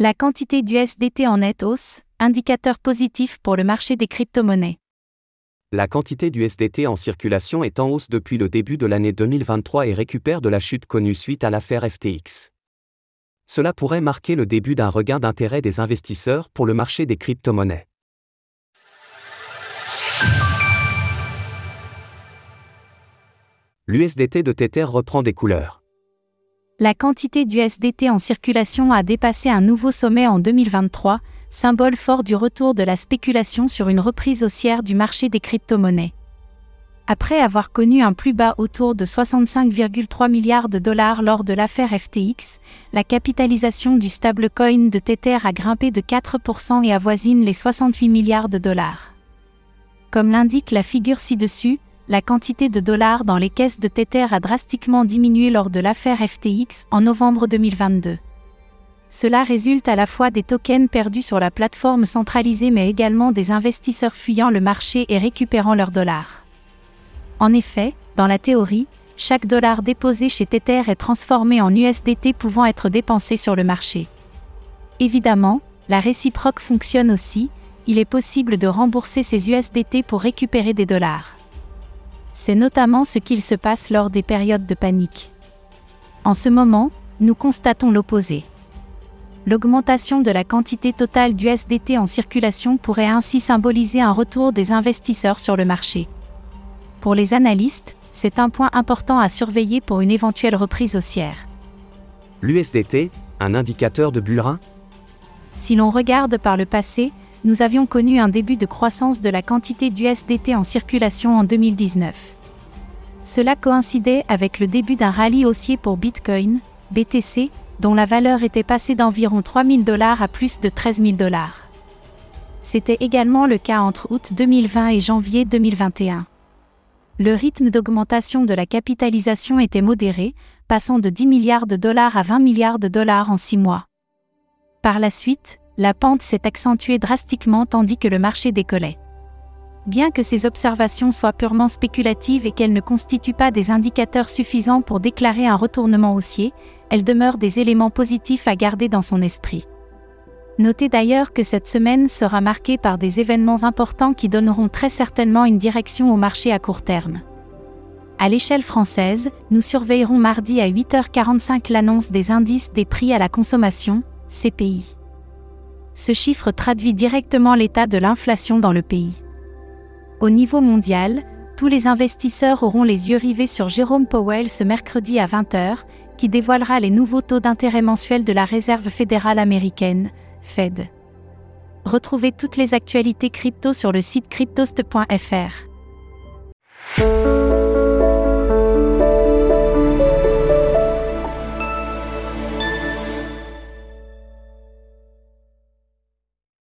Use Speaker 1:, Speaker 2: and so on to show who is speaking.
Speaker 1: La quantité d'USDT en nette hausse, indicateur positif pour le marché des crypto-monnaies.
Speaker 2: La quantité d'USDT en circulation est en hausse depuis le début de l'année 2023 et récupère de la chute connue suite à l'affaire FTX. Cela pourrait marquer le début d'un regain d'intérêt des investisseurs pour le marché des crypto-monnaies. L'USDT de Tether reprend des couleurs.
Speaker 1: La quantité d'USDT en circulation a dépassé un nouveau sommet en 2023, symbole fort du retour de la spéculation sur une reprise haussière du marché des crypto-monnaies. Après avoir connu un plus bas autour de 65,3 milliards de dollars lors de l'affaire FTX, la capitalisation du stablecoin de Tether a grimpé de 4% et avoisine les 68 milliards de dollars. Comme l'indique la figure ci-dessus, la quantité de dollars dans les caisses de Tether a drastiquement diminué lors de l'affaire FTX en novembre 2022. Cela résulte à la fois des tokens perdus sur la plateforme centralisée mais également des investisseurs fuyant le marché et récupérant leurs dollars. En effet, dans la théorie, chaque dollar déposé chez Tether est transformé en USDT pouvant être dépensé sur le marché. Évidemment, la réciproque fonctionne aussi, il est possible de rembourser ces USDT pour récupérer des dollars. C'est notamment ce qu'il se passe lors des périodes de panique. En ce moment, nous constatons l'opposé. L'augmentation de la quantité totale d'USDT en circulation pourrait ainsi symboliser un retour des investisseurs sur le marché. Pour les analystes, c'est un point important à surveiller pour une éventuelle reprise haussière.
Speaker 2: L'USDT, un indicateur de bullrun
Speaker 1: Si l'on regarde par le passé, nous avions connu un début de croissance de la quantité d'USDT en circulation en 2019. Cela coïncidait avec le début d'un rallye haussier pour Bitcoin, BTC, dont la valeur était passée d'environ 3 000 dollars à plus de 13 000 dollars. C'était également le cas entre août 2020 et janvier 2021. Le rythme d'augmentation de la capitalisation était modéré, passant de 10 milliards de dollars à 20 milliards de dollars en 6 mois. Par la suite, la pente s'est accentuée drastiquement tandis que le marché décollait. Bien que ces observations soient purement spéculatives et qu'elles ne constituent pas des indicateurs suffisants pour déclarer un retournement haussier, elles demeurent des éléments positifs à garder dans son esprit. Notez d'ailleurs que cette semaine sera marquée par des événements importants qui donneront très certainement une direction au marché à court terme. À l'échelle française, nous surveillerons mardi à 8h45 l'annonce des indices des prix à la consommation, CPI ce chiffre traduit directement l'état de l'inflation dans le pays. Au niveau mondial, tous les investisseurs auront les yeux rivés sur Jérôme Powell ce mercredi à 20h, qui dévoilera les nouveaux taux d'intérêt mensuels de la Réserve fédérale américaine, Fed. Retrouvez toutes les actualités crypto sur le site cryptost.fr.